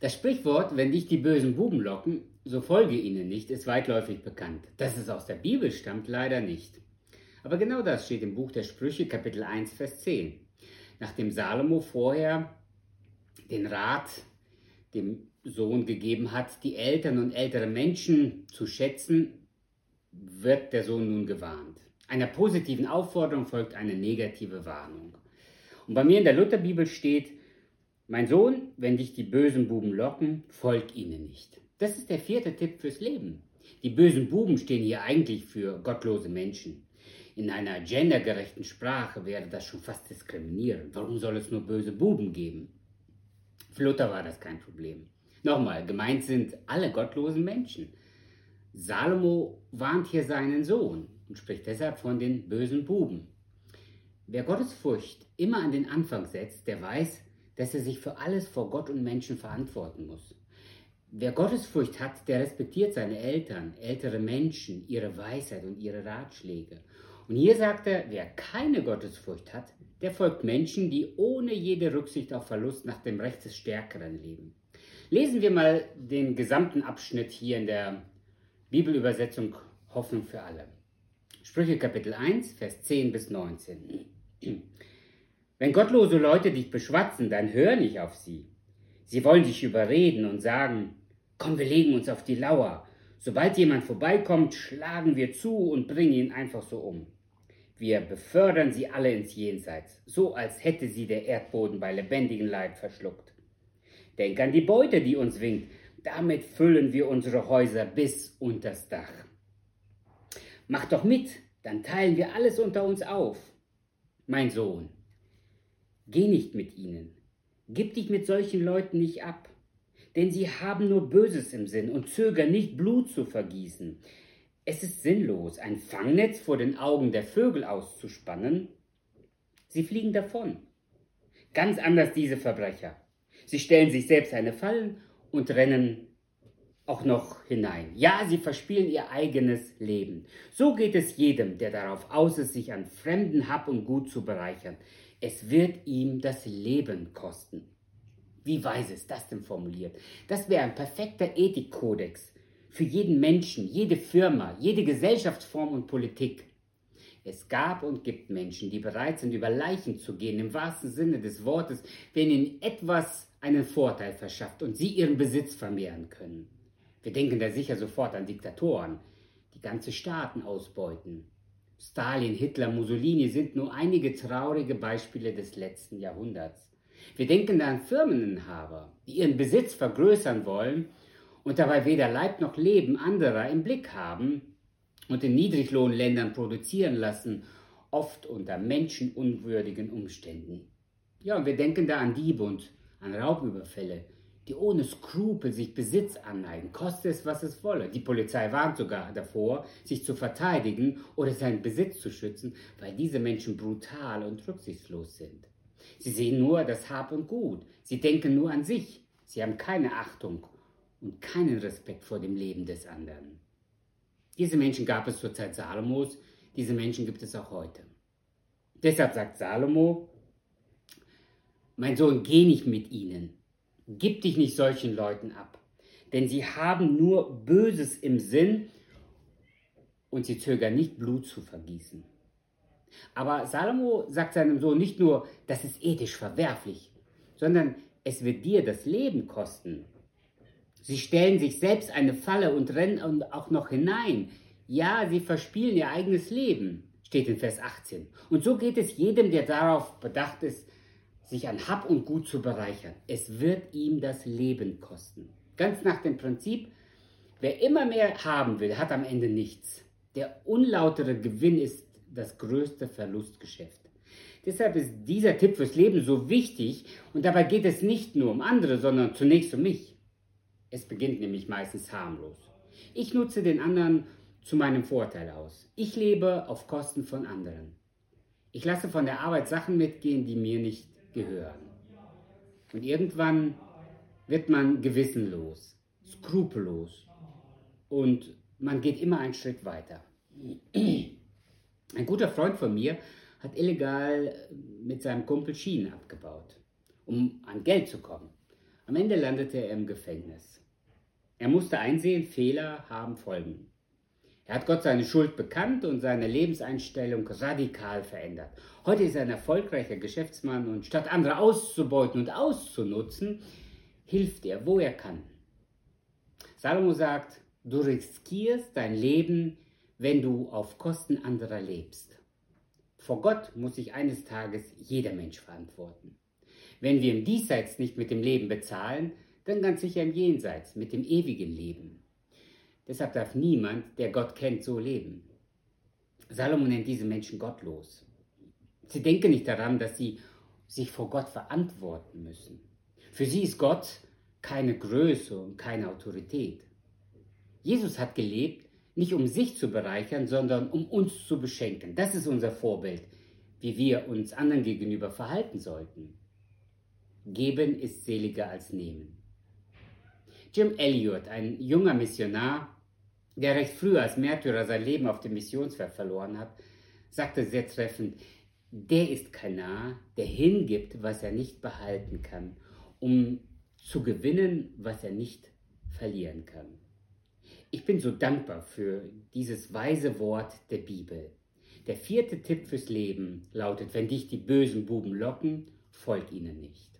Das Sprichwort, wenn dich die bösen Buben locken, so folge ihnen nicht, ist weitläufig bekannt. Dass es aus der Bibel stammt, leider nicht. Aber genau das steht im Buch der Sprüche, Kapitel 1, Vers 10. Nachdem Salomo vorher den Rat dem Sohn gegeben hat, die Eltern und ältere Menschen zu schätzen, wird der Sohn nun gewarnt. Einer positiven Aufforderung folgt eine negative Warnung. Und bei mir in der Lutherbibel steht, mein Sohn, wenn dich die bösen Buben locken, folg ihnen nicht. Das ist der vierte Tipp fürs Leben. Die bösen Buben stehen hier eigentlich für gottlose Menschen. In einer gendergerechten Sprache wäre das schon fast diskriminierend. Warum soll es nur böse Buben geben? Für Luther war das kein Problem. Nochmal, gemeint sind alle gottlosen Menschen. Salomo warnt hier seinen Sohn und spricht deshalb von den bösen Buben. Wer Gottesfurcht immer an den Anfang setzt, der weiß, dass er sich für alles vor Gott und Menschen verantworten muss. Wer Gottesfurcht hat, der respektiert seine Eltern, ältere Menschen, ihre Weisheit und ihre Ratschläge. Und hier sagt er, wer keine Gottesfurcht hat, der folgt Menschen, die ohne jede Rücksicht auf Verlust nach dem Recht des Stärkeren leben. Lesen wir mal den gesamten Abschnitt hier in der Bibelübersetzung Hoffnung für alle. Sprüche Kapitel 1, Vers 10 bis 19. Wenn gottlose Leute dich beschwatzen, dann hör nicht auf sie. Sie wollen dich überreden und sagen, komm, wir legen uns auf die Lauer. Sobald jemand vorbeikommt, schlagen wir zu und bringen ihn einfach so um. Wir befördern sie alle ins Jenseits, so als hätte sie der Erdboden bei lebendigem Leib verschluckt. Denk an die Beute, die uns winkt. Damit füllen wir unsere Häuser bis unters Dach. Mach doch mit, dann teilen wir alles unter uns auf. Mein Sohn, geh nicht mit ihnen, gib dich mit solchen Leuten nicht ab, denn sie haben nur Böses im Sinn und zögern nicht Blut zu vergießen. Es ist sinnlos, ein Fangnetz vor den Augen der Vögel auszuspannen. Sie fliegen davon. Ganz anders diese Verbrecher. Sie stellen sich selbst eine Fallen und rennen auch noch hinein. Ja, sie verspielen ihr eigenes Leben. So geht es jedem, der darauf aus ist, sich an fremden Hab und Gut zu bereichern. Es wird ihm das Leben kosten. Wie weise ist das denn formuliert? Das wäre ein perfekter Ethikkodex für jeden Menschen, jede Firma, jede Gesellschaftsform und Politik. Es gab und gibt Menschen, die bereit sind, über Leichen zu gehen, im wahrsten Sinne des Wortes, wenn ihnen etwas einen Vorteil verschafft und sie ihren Besitz vermehren können. Wir denken da sicher sofort an Diktatoren, die ganze Staaten ausbeuten. Stalin, Hitler, Mussolini sind nur einige traurige Beispiele des letzten Jahrhunderts. Wir denken da an Firmeninhaber, die ihren Besitz vergrößern wollen und dabei weder Leib noch Leben anderer im Blick haben und in Niedriglohnländern produzieren lassen, oft unter menschenunwürdigen Umständen. Ja, und wir denken da an Diebe und an Raubüberfälle, die ohne Skrupel sich Besitz aneignen, koste es, was es wolle. Die Polizei warnt sogar davor, sich zu verteidigen oder seinen Besitz zu schützen, weil diese Menschen brutal und rücksichtslos sind. Sie sehen nur das Hab und Gut, sie denken nur an sich, sie haben keine Achtung und keinen Respekt vor dem Leben des anderen. Diese Menschen gab es zur Zeit Salomos, diese Menschen gibt es auch heute. Deshalb sagt Salomo, mein Sohn, geh nicht mit ihnen, Gib dich nicht solchen Leuten ab, denn sie haben nur Böses im Sinn und sie zögern nicht, Blut zu vergießen. Aber Salomo sagt seinem Sohn nicht nur, das ist ethisch verwerflich, sondern es wird dir das Leben kosten. Sie stellen sich selbst eine Falle und rennen auch noch hinein. Ja, sie verspielen ihr eigenes Leben, steht in Vers 18. Und so geht es jedem, der darauf bedacht ist, sich an Hab und Gut zu bereichern. Es wird ihm das Leben kosten. Ganz nach dem Prinzip, wer immer mehr haben will, hat am Ende nichts. Der unlautere Gewinn ist das größte Verlustgeschäft. Deshalb ist dieser Tipp fürs Leben so wichtig und dabei geht es nicht nur um andere, sondern zunächst um mich. Es beginnt nämlich meistens harmlos. Ich nutze den anderen zu meinem Vorteil aus. Ich lebe auf Kosten von anderen. Ich lasse von der Arbeit Sachen mitgehen, die mir nicht gehören. Und irgendwann wird man gewissenlos, skrupellos und man geht immer einen Schritt weiter. Ein guter Freund von mir hat illegal mit seinem Kumpel Schienen abgebaut, um an Geld zu kommen. Am Ende landete er im Gefängnis. Er musste einsehen, Fehler haben Folgen. Er hat Gott seine Schuld bekannt und seine Lebenseinstellung radikal verändert. Heute ist er ein erfolgreicher Geschäftsmann und statt andere auszubeuten und auszunutzen, hilft er, wo er kann. Salomo sagt, du riskierst dein Leben, wenn du auf Kosten anderer lebst. Vor Gott muss sich eines Tages jeder Mensch verantworten. Wenn wir im Diesseits nicht mit dem Leben bezahlen, dann ganz sicher im Jenseits mit dem ewigen Leben. Deshalb darf niemand, der Gott kennt, so leben. Salomo nennt diese Menschen gottlos. Sie denken nicht daran, dass sie sich vor Gott verantworten müssen. Für sie ist Gott keine Größe und keine Autorität. Jesus hat gelebt, nicht um sich zu bereichern, sondern um uns zu beschenken. Das ist unser Vorbild, wie wir uns anderen gegenüber verhalten sollten. Geben ist seliger als nehmen. Jim Elliot, ein junger Missionar, der recht früh als Märtyrer sein Leben auf dem Missionsfeld verloren hat, sagte sehr treffend, der ist kein Narr, der hingibt, was er nicht behalten kann, um zu gewinnen, was er nicht verlieren kann. Ich bin so dankbar für dieses weise Wort der Bibel. Der vierte Tipp fürs Leben lautet, wenn dich die bösen Buben locken, folg ihnen nicht.